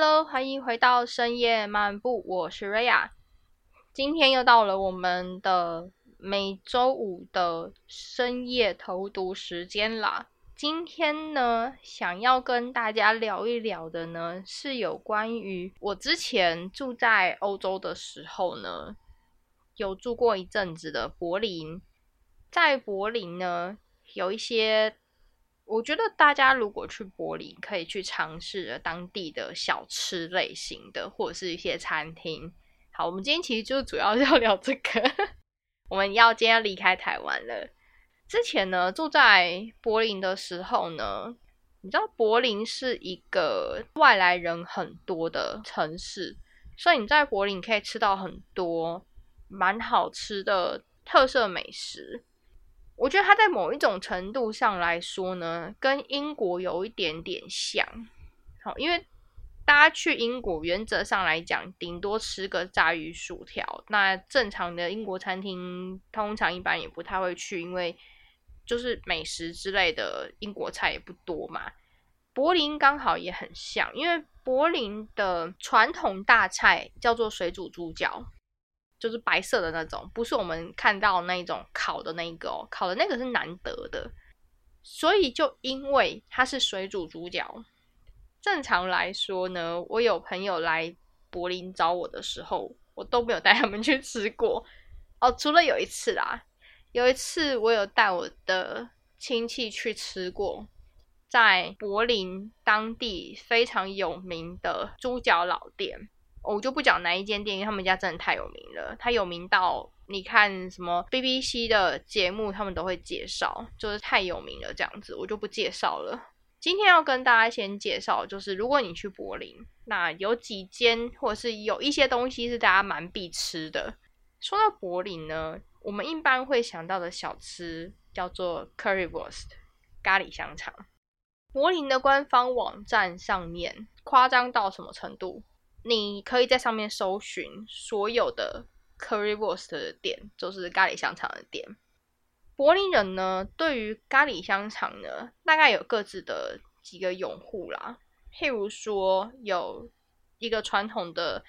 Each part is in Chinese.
Hello，欢迎回到深夜漫步，我是瑞亚。今天又到了我们的每周五的深夜投毒时间啦。今天呢，想要跟大家聊一聊的呢，是有关于我之前住在欧洲的时候呢，有住过一阵子的柏林。在柏林呢，有一些。我觉得大家如果去柏林，可以去尝试当地的小吃类型的，或者是一些餐厅。好，我们今天其实就主要 要聊这个。我们要今天离开台湾了。之前呢，住在柏林的时候呢，你知道柏林是一个外来人很多的城市，所以你在柏林可以吃到很多蛮好吃的特色美食。我觉得它在某一种程度上来说呢，跟英国有一点点像。好，因为大家去英国，原则上来讲，顶多吃个炸鱼薯条。那正常的英国餐厅，通常一般也不太会去，因为就是美食之类的英国菜也不多嘛。柏林刚好也很像，因为柏林的传统大菜叫做水煮猪脚。就是白色的那种，不是我们看到那种烤的那一个哦，烤的那个是难得的，所以就因为它是水煮猪脚，正常来说呢，我有朋友来柏林找我的时候，我都没有带他们去吃过哦，除了有一次啦，有一次我有带我的亲戚去吃过，在柏林当地非常有名的猪脚老店。我就不讲哪一间店，因为他们家真的太有名了。它有名到你看什么 BBC 的节目，他们都会介绍，就是太有名了这样子，我就不介绍了。今天要跟大家先介绍，就是如果你去柏林，那有几间或者是有一些东西是大家蛮必吃的。说到柏林呢，我们一般会想到的小吃叫做 Currywurst 咖喱香肠。柏林的官方网站上面夸张到什么程度？你可以在上面搜寻所有的 Currywurst 的店，就是咖喱香肠的店。柏林人呢，对于咖喱香肠呢，大概有各自的几个拥护啦。譬如说，有一个传统的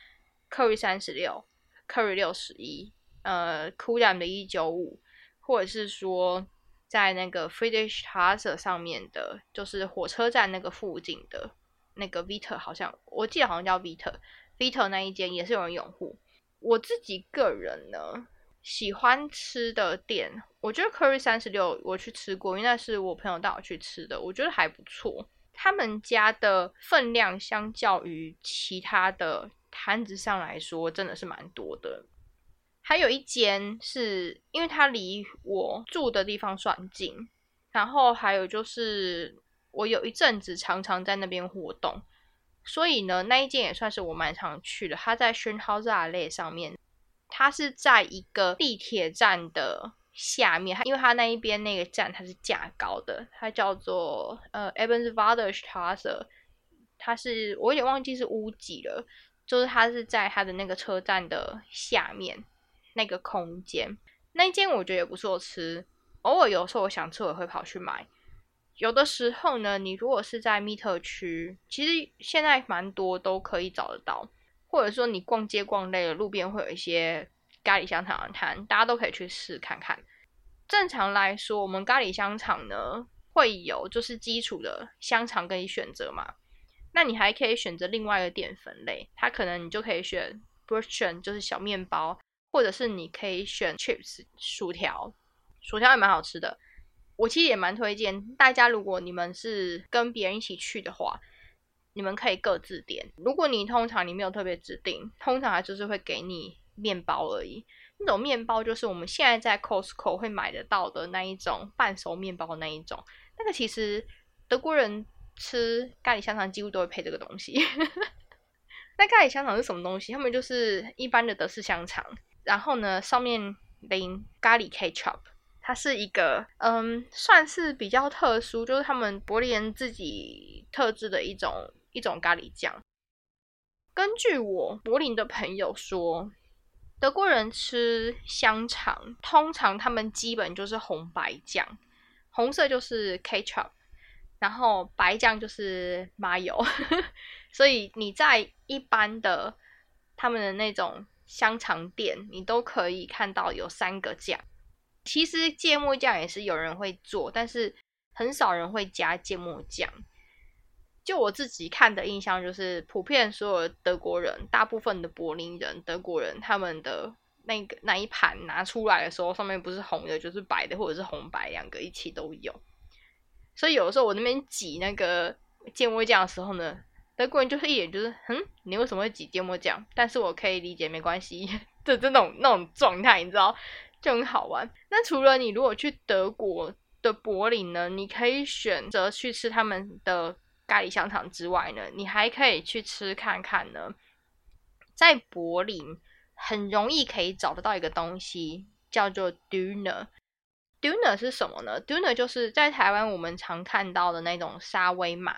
Curry 三十六、Curry 六十一、呃 k u l a m 的一九五，或者是说在那个 Friedrich Straße 上面的，就是火车站那个附近的。那个 Vita 好像，我记得好像叫 Vita，Vita 那一间也是有人拥护。我自己个人呢，喜欢吃的店，我觉得 Curry 三十六我去吃过，因为那是我朋友带我去吃的，我觉得还不错。他们家的分量相较于其他的摊子上来说，真的是蛮多的。还有一间是因为它离我住的地方算近，然后还有就是。我有一阵子常常在那边活动，所以呢，那一间也算是我蛮常去的。它在 s c h n h a u s e a 上面，它是在一个地铁站的下面。因为它那一边那个站它是架高的，它叫做呃 e b e n s v a d e r Straße，它是我有点忘记是屋几了，就是它是在它的那个车站的下面那个空间。那一间我觉得也不错吃，偶尔有时候我想吃，我会跑去买。有的时候呢，你如果是在密特区，其实现在蛮多都可以找得到，或者说你逛街逛累了，路边会有一些咖喱香肠摊，大家都可以去试看看。正常来说，我们咖喱香肠呢会有就是基础的香肠可以选择嘛，那你还可以选择另外一个淀粉类，它可能你就可以选 b r s h e n 就是小面包，或者是你可以选 chips 薯条，薯条也蛮好吃的。我其实也蛮推荐大家，如果你们是跟别人一起去的话，你们可以各自点。如果你通常你没有特别指定，通常就是会给你面包而已。那种面包就是我们现在在 Costco 会买得到的那一种半熟面包那一种。那个其实德国人吃咖喱香肠几乎都会配这个东西。那咖喱香肠是什么东西？他们就是一般的德式香肠，然后呢上面淋咖喱 ketchup。它是一个，嗯，算是比较特殊，就是他们柏林人自己特制的一种一种咖喱酱。根据我柏林的朋友说，德国人吃香肠，通常他们基本就是红白酱，红色就是 ketchup，然后白酱就是麻油，所以你在一般的他们的那种香肠店，你都可以看到有三个酱。其实芥末酱也是有人会做，但是很少人会加芥末酱。就我自己看的印象，就是普遍所有德国人，大部分的柏林人、德国人，他们的那个那一盘拿出来的时候，上面不是红的，就是白的，或者是红白两个一起都有。所以有的时候我那边挤那个芥末酱的时候呢，德国人就是一眼就是，嗯，你为什么会挤芥末酱？但是我可以理解，没关系，就这种那种状态，你知道，就很好玩。那除了你如果去德国的柏林呢，你可以选择去吃他们的。咖喱香肠之外呢，你还可以去吃看看呢。在柏林很容易可以找得到一个东西，叫做 Döner。Döner 是什么呢？Döner 就是在台湾我们常看到的那种沙威玛，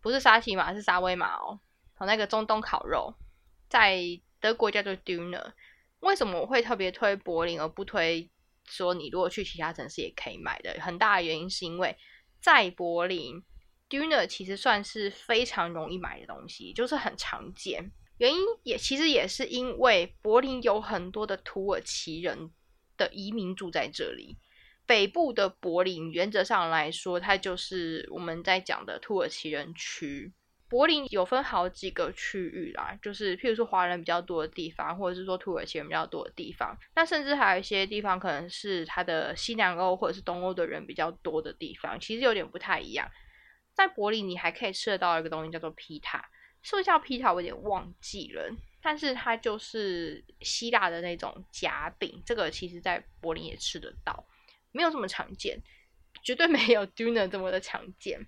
不是沙琪玛，是沙威玛哦。和那个中东烤肉，在德国叫做 Döner。为什么我会特别推柏林，而不推说你如果去其他城市也可以买的？很大的原因是因为在柏林。Döner 其实算是非常容易买的东西，就是很常见。原因也其实也是因为柏林有很多的土耳其人的移民住在这里。北部的柏林原则上来说，它就是我们在讲的土耳其人区。柏林有分好几个区域啦，就是譬如说华人比较多的地方，或者是说土耳其人比较多的地方。那甚至还有一些地方可能是它的西南欧或者是东欧的人比较多的地方，其实有点不太一样。在柏林，你还可以吃得到一个东西，叫做皮塔，是不是叫皮塔？我有点忘记了，但是它就是希腊的那种夹饼。这个其实在柏林也吃得到，没有这么常见，绝对没有 Döner 这么的常见。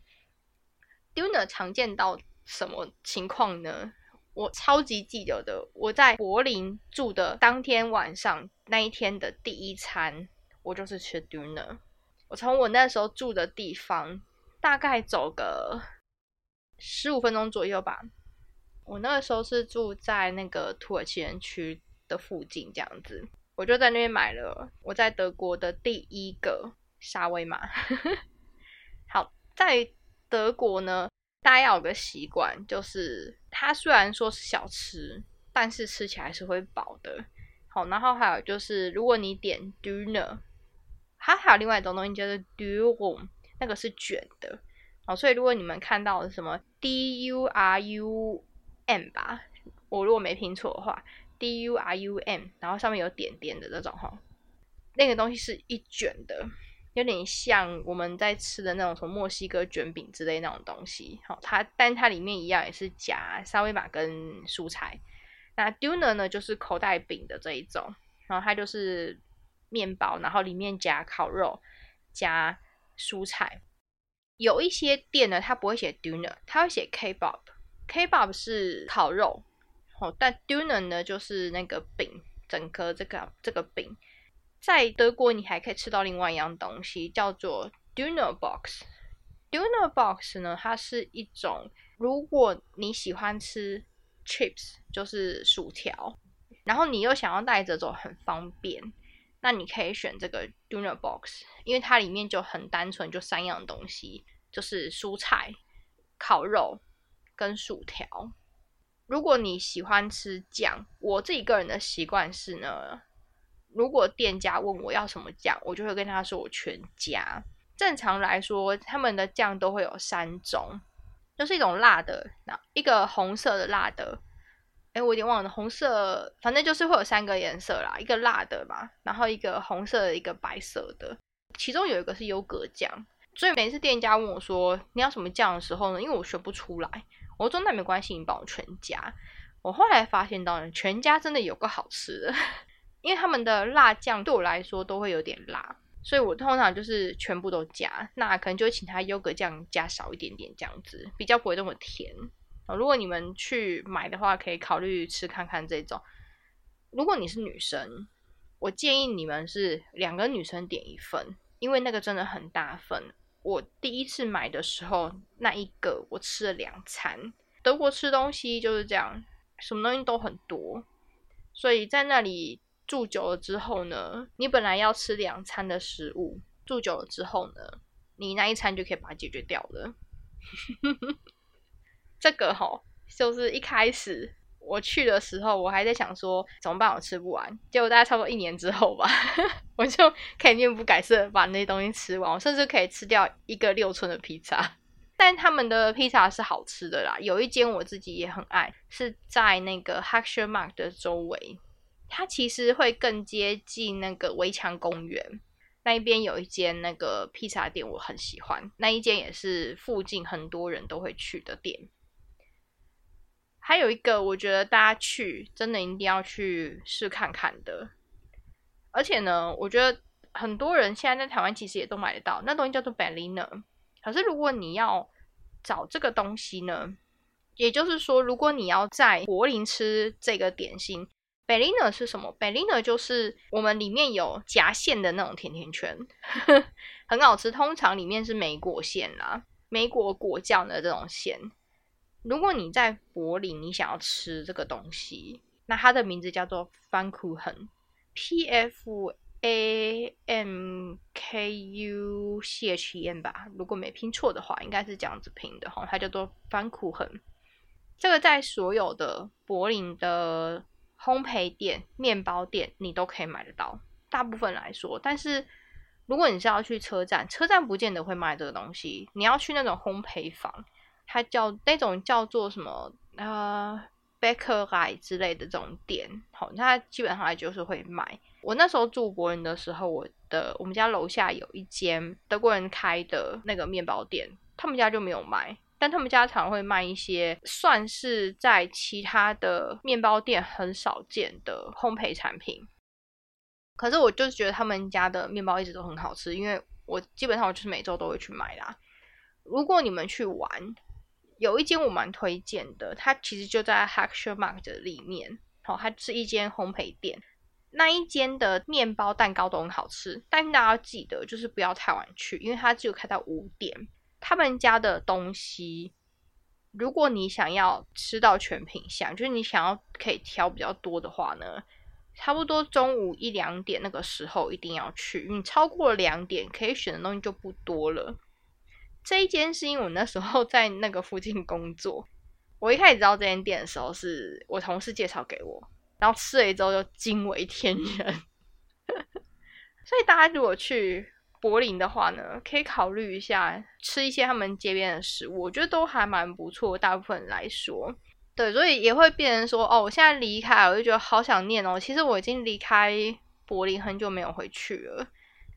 Döner 常见到什么情况呢？我超级记得的，我在柏林住的当天晚上那一天的第一餐，我就是吃 dinner。我从我那时候住的地方。大概走个十五分钟左右吧。我那个时候是住在那个土耳其人区的附近，这样子，我就在那边买了我在德国的第一个沙威玛。好，在德国呢，大家要有个习惯，就是它虽然说是小吃，但是吃起来是会饱的。好，然后还有就是，如果你点 dinner，它还有另外一种东西叫做 durum。那个是卷的，哦，所以如果你们看到什么 D U R U M 吧，我如果没拼错的话，D U R U M，然后上面有点点的这种哈，那个东西是一卷的，有点像我们在吃的那种什么墨西哥卷饼之类那种东西，好，它但它里面一样也是夹沙威玛跟蔬菜。那 Duner 呢，就是口袋饼的这一种，然后它就是面包，然后里面夹烤肉，夹。蔬菜有一些店呢，它不会写 dinner，它会写 kebab。kebab 是烤肉，哦，但 dinner 呢就是那个饼，整颗这个这个饼。在德国，你还可以吃到另外一样东西，叫做 dinner box。dinner box 呢，它是一种，如果你喜欢吃 chips，就是薯条，然后你又想要带着走，很方便。那你可以选这个 dinner box，因为它里面就很单纯，就三样东西，就是蔬菜、烤肉跟薯条。如果你喜欢吃酱，我自己个人的习惯是呢，如果店家问我要什么酱，我就会跟他说我全家。正常来说，他们的酱都会有三种，就是一种辣的，那一个红色的辣的。哎，我有点忘了，红色，反正就是会有三个颜色啦，一个辣的嘛，然后一个红色的，一个白色的，其中有一个是优格酱。所以每次店家问我说你要什么酱的时候呢，因为我选不出来，我说那没关系，你帮我全家。我后来发现到呢，全家真的有个好吃的，因为他们的辣酱对我来说都会有点辣，所以我通常就是全部都加，那可能就会请他优格酱加少一点点这样子，比较不会那么甜。如果你们去买的话，可以考虑吃看看这种。如果你是女生，我建议你们是两个女生点一份，因为那个真的很大份。我第一次买的时候，那一个我吃了两餐。德国吃东西就是这样，什么东西都很多，所以在那里住久了之后呢，你本来要吃两餐的食物，住久了之后呢，你那一餐就可以把它解决掉了。这个哈，就是一开始我去的时候，我还在想说怎么办，我吃不完。结果大概差不多一年之后吧，我就可以面不改色把那些东西吃完，我甚至可以吃掉一个六寸的披萨。但他们的披萨是好吃的啦，有一间我自己也很爱，是在那个 h a c k s h e r Mark 的周围，它其实会更接近那个围墙公园。那一边有一间那个披萨店，我很喜欢。那一间也是附近很多人都会去的店。还有一个，我觉得大家去真的一定要去试看看的。而且呢，我觉得很多人现在在台湾其实也都买得到，那东西叫做 Berliner。可是如果你要找这个东西呢，也就是说，如果你要在柏林吃这个点心。Berliner 是什么？Berliner 就是我们里面有夹馅的那种甜甜圈，很好吃。通常里面是莓果馅啦，莓果果酱的这种馅。如果你在柏林，你想要吃这个东西，那它的名字叫做 Famkuchn，P F A M K U C H N 吧？如果没拼错的话，应该是这样子拼的哈。它叫做 Famkuchn，。这个在所有的柏林的。烘焙店、面包店，你都可以买得到。大部分来说，但是如果你是要去车站，车站不见得会卖这个东西。你要去那种烘焙坊，它叫那种叫做什么呃 bakery 之类的这种店，好，它基本上就是会卖。我那时候住柏林的时候，我的我们家楼下有一间德国人开的那个面包店，他们家就没有卖。但他们家常会卖一些算是在其他的面包店很少见的烘焙产品，可是我就是觉得他们家的面包一直都很好吃，因为我基本上我就是每周都会去买啦。如果你们去玩，有一间我蛮推荐的，它其实就在 h a c k s h e r Mark 的里面，好，它是一间烘焙店，那一间的面包蛋糕都很好吃，但大家要记得就是不要太晚去，因为它只有开到五点。他们家的东西，如果你想要吃到全品相，就是你想要可以挑比较多的话呢，差不多中午一两点那个时候一定要去。你超过两点，可以选的东西就不多了。这一间是因为我那时候在那个附近工作，我一开始知道这间店的时候，是我同事介绍给我，然后吃了一周就惊为天人。所以大家如果去。柏林的话呢，可以考虑一下吃一些他们街边的食物，我觉得都还蛮不错。大部分来说，对，所以也会变成说，哦，我现在离开，我就觉得好想念哦。其实我已经离开柏林很久没有回去了，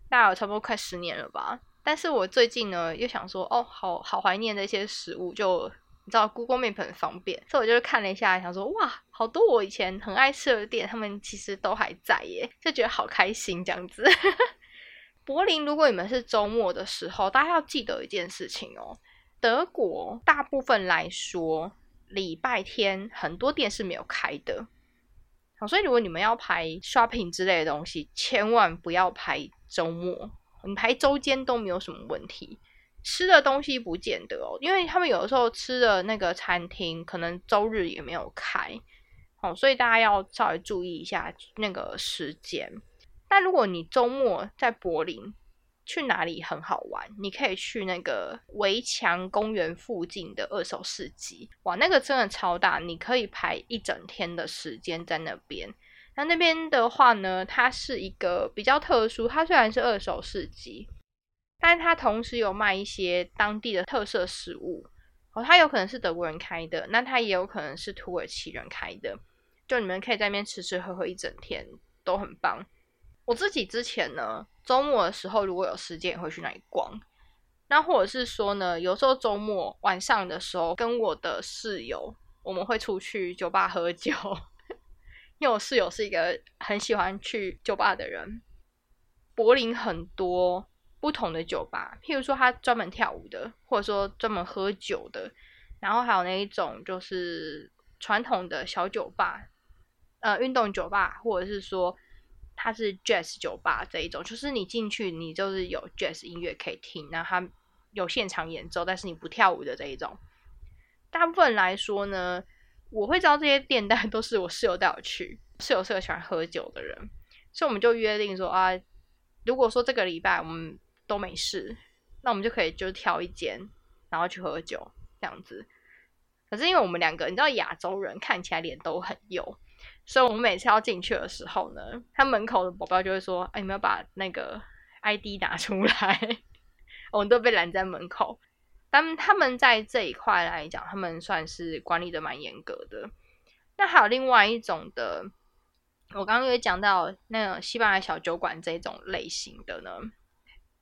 大概有差不多快十年了吧。但是我最近呢，又想说，哦，好好怀念那些食物，就你知道，Google Map 很方便，所以我就是看了一下，想说，哇，好多我以前很爱吃的店，他们其实都还在耶，就觉得好开心这样子。柏林，如果你们是周末的时候，大家要记得一件事情哦。德国大部分来说，礼拜天很多店是没有开的。好，所以如果你们要排 shopping 之类的东西，千万不要排周末，你排周间都没有什么问题。吃的东西不见得哦，因为他们有的时候吃的那个餐厅可能周日也没有开。好，所以大家要稍微注意一下那个时间。但如果你周末在柏林，去哪里很好玩？你可以去那个围墙公园附近的二手市集，哇，那个真的超大，你可以排一整天的时间在那边。那那边的话呢，它是一个比较特殊，它虽然是二手市集，但它同时有卖一些当地的特色食物。哦，它有可能是德国人开的，那它也有可能是土耳其人开的。就你们可以在那边吃吃喝喝一整天，都很棒。我自己之前呢，周末的时候如果有时间也会去那里逛。那或者是说呢，有时候周末晚上的时候，跟我的室友我们会出去酒吧喝酒。因为我室友是一个很喜欢去酒吧的人。柏林很多不同的酒吧，譬如说他专门跳舞的，或者说专门喝酒的，然后还有那一种就是传统的小酒吧，呃，运动酒吧，或者是说。它是 jazz 酒吧这一种，就是你进去，你就是有 jazz 音乐可以听，然后它有现场演奏，但是你不跳舞的这一种。大部分来说呢，我会知道这些店，但都是我室友带我去。室友是个喜欢喝酒的人，所以我们就约定说啊，如果说这个礼拜我们都没事，那我们就可以就挑一间，然后去喝酒这样子。可是因为我们两个，你知道亚洲人看起来脸都很幼，所以我们每次要进去的时候呢，他门口的保镖就会说：“哎，你们要把那个 ID 拿出来。”我们都被拦在门口。但他们在这一块来讲，他们算是管理的蛮严格的。那还有另外一种的，我刚刚有讲到那个西班牙小酒馆这种类型的呢，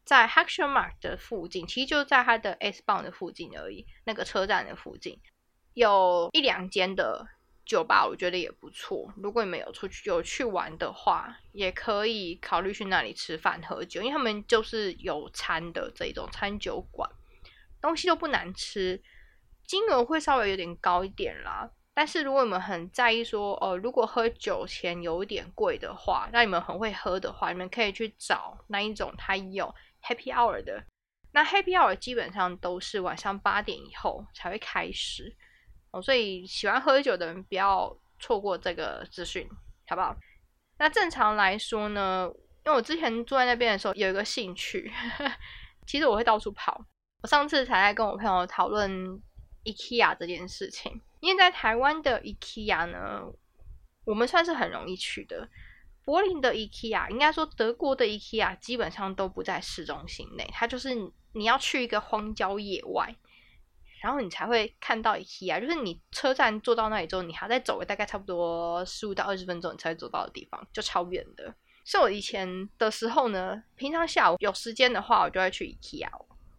在 h a c t i o n Mark 的附近，其实就在它的 S 棒的附近而已，那个车站的附近。有一两间的酒吧，我觉得也不错。如果你们有出去有去玩的话，也可以考虑去那里吃饭喝酒，因为他们就是有餐的这种餐酒馆，东西都不难吃，金额会稍微有点高一点啦。但是如果你们很在意说，哦，如果喝酒钱有一点贵的话，那你们很会喝的话，你们可以去找那一种它有 Happy Hour 的。那 Happy Hour 基本上都是晚上八点以后才会开始。哦，所以喜欢喝酒的人不要错过这个资讯，好不好？那正常来说呢，因为我之前住在那边的时候有一个兴趣，其实我会到处跑。我上次才在跟我朋友讨论 IKEA 这件事情，因为在台湾的 IKEA 呢，我们算是很容易去的。柏林的 IKEA，应该说德国的 IKEA 基本上都不在市中心内，它就是你要去一个荒郊野外。然后你才会看到 IKEA，就是你车站坐到那里之后，你还要再走大概差不多十五到二十分钟，你才会走到的地方，就超远的。是我以前的时候呢，平常下午有时间的话，我就会去 IKEA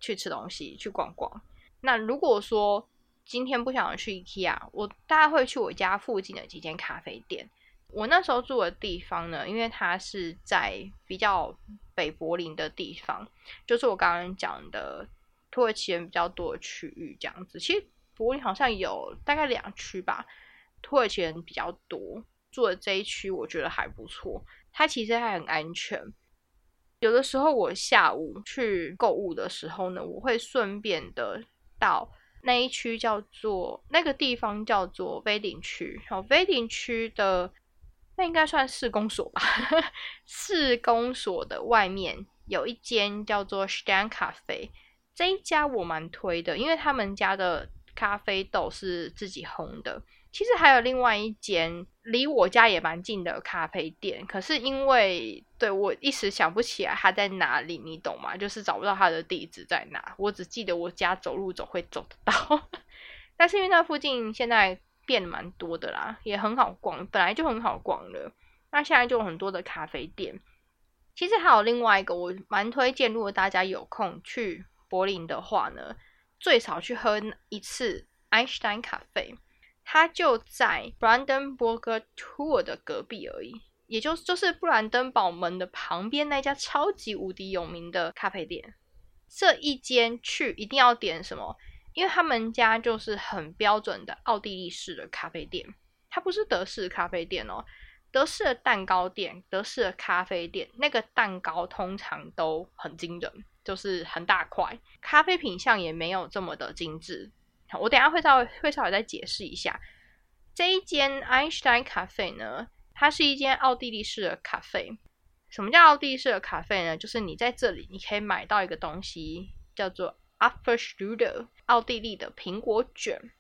去吃东西、去逛逛。那如果说今天不想去 IKEA，我大概会去我家附近的几间咖啡店。我那时候住的地方呢，因为它是在比较北柏林的地方，就是我刚刚讲的。土耳其人比较多的区域，这样子，其实柏林好像有大概两区吧，土耳其人比较多，住的这一区我觉得还不错，它其实还很安全。有的时候我下午去购物的时候呢，我会顺便的到那一区叫做那个地方叫做威林区，好，威林区的那应该算市公所吧，市公所的外面有一间叫做 Stan 咖啡。这一家我蛮推的，因为他们家的咖啡豆是自己烘的。其实还有另外一间离我家也蛮近的咖啡店，可是因为对我一时想不起来它在哪里，你懂吗？就是找不到它的地址在哪。我只记得我家走路走会走得到，但是因为那附近现在变蛮多的啦，也很好逛，本来就很好逛了。那现在就有很多的咖啡店。其实还有另外一个，我蛮推荐，如果大家有空去。柏林的话呢，最少去喝一次 Einstein 咖啡，它就在 Brandenburger Tor 的隔壁而已，也就就是布兰登堡门的旁边那家超级无敌有名的咖啡店。这一间去一定要点什么？因为他们家就是很标准的奥地利式的咖啡店，它不是德式咖啡店哦。德式的蛋糕店、德式的咖啡店，那个蛋糕通常都很惊人。就是很大块，咖啡品相也没有这么的精致。我等下会稍微会稍微再解释一下。这一间 Einstein 咖啡呢，它是一间奥地利式的咖啡。什么叫奥地利式的咖啡呢？就是你在这里你可以买到一个东西，叫做 Apfelstrudel，奥地利的苹果卷。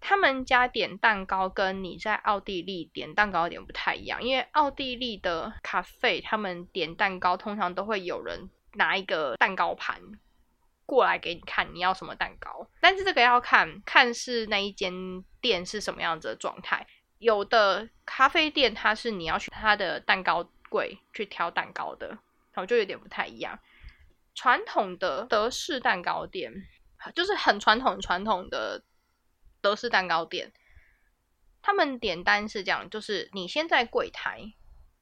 他们家点蛋糕跟你在奥地利点蛋糕有点不太一样，因为奥地利的咖啡他们点蛋糕通常都会有人。拿一个蛋糕盘过来给你看，你要什么蛋糕？但是这个要看看是那一间店是什么样子的状态。有的咖啡店它是你要去它的蛋糕柜去挑蛋糕的，然后就有点不太一样。传统的德式蛋糕店就是很传统、传统的德式蛋糕店，他们点单是这样，就是你先在柜台。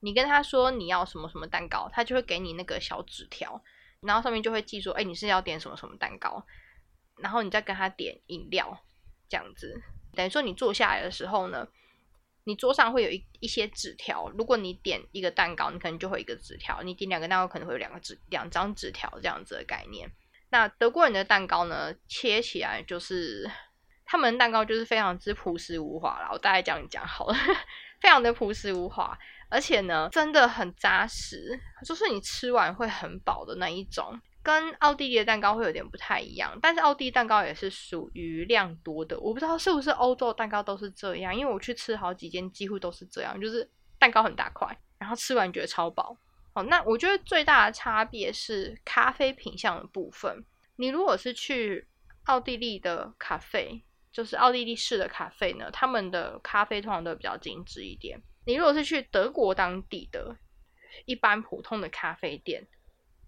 你跟他说你要什么什么蛋糕，他就会给你那个小纸条，然后上面就会记说，哎，你是要点什么什么蛋糕，然后你再跟他点饮料，这样子，等于说你坐下来的时候呢，你桌上会有一一些纸条，如果你点一个蛋糕，你可能就会一个纸条；你点两个蛋糕，可能会有两个纸两张纸条这样子的概念。那德国人的蛋糕呢，切起来就是他们蛋糕就是非常之朴实无华啦，我大概这样讲好了，非常的朴实无华。而且呢，真的很扎实，就是你吃完会很饱的那一种。跟奥地利的蛋糕会有点不太一样，但是奥地利蛋糕也是属于量多的。我不知道是不是欧洲蛋糕都是这样，因为我去吃好几间，几乎都是这样，就是蛋糕很大块，然后吃完觉得超饱。哦，那我觉得最大的差别是咖啡品相的部分。你如果是去奥地利的咖啡，就是奥地利式的咖啡呢，他们的咖啡通常都比较精致一点。你如果是去德国当地的，一般普通的咖啡店，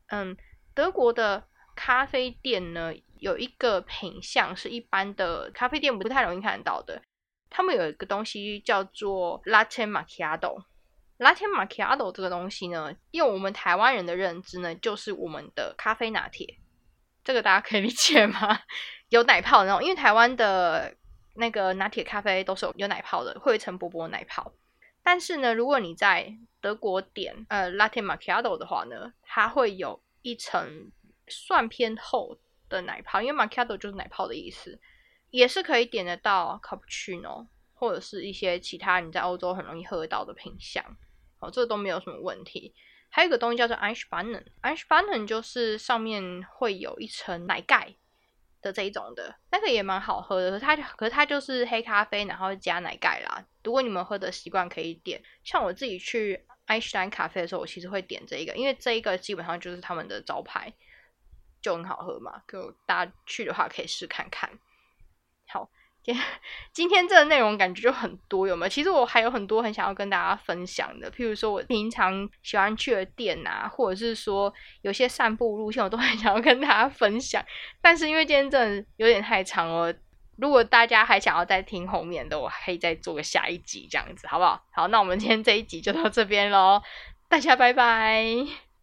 嗯。德国的咖啡店呢，有一个品相是一般的咖啡店不太容易看得到的。他们有一个东西叫做 Latte Macchiato。Latte Macchiato 这个东西呢，用我们台湾人的认知呢，就是我们的咖啡拿铁。这个大家可以理解吗？有奶泡那种，因为台湾的那个拿铁咖啡都是有有奶泡的，会有一层薄薄的奶泡。但是呢，如果你在德国点呃 Latte Macchiato 的话呢，它会有。一层算偏厚的奶泡，因为 macchiato 就是奶泡的意思，也是可以点得到 cappuccino 或者是一些其他你在欧洲很容易喝到的品相，哦，这都没有什么问题。还有一个东西叫做 Eichbannen，Eichbannen 就是上面会有一层奶盖的这一种的，那个也蛮好喝的。它可是它就是黑咖啡，然后加奶盖啦。如果你们喝的习惯可以点，像我自己去。爱士兰咖啡的时候，我其实会点这一个，因为这一个基本上就是他们的招牌，就很好喝嘛。就大家去的话可以试看看。今今天这个内容感觉就很多，有没有？其实我还有很多很想要跟大家分享的，譬如说我平常喜欢去的店啊，或者是说有些散步路线，我都很想要跟大家分享。但是因为今天真的有点太长了。如果大家还想要再听后面的，我可以再做个下一集这样子，好不好？好，那我们今天这一集就到这边喽，大家拜拜。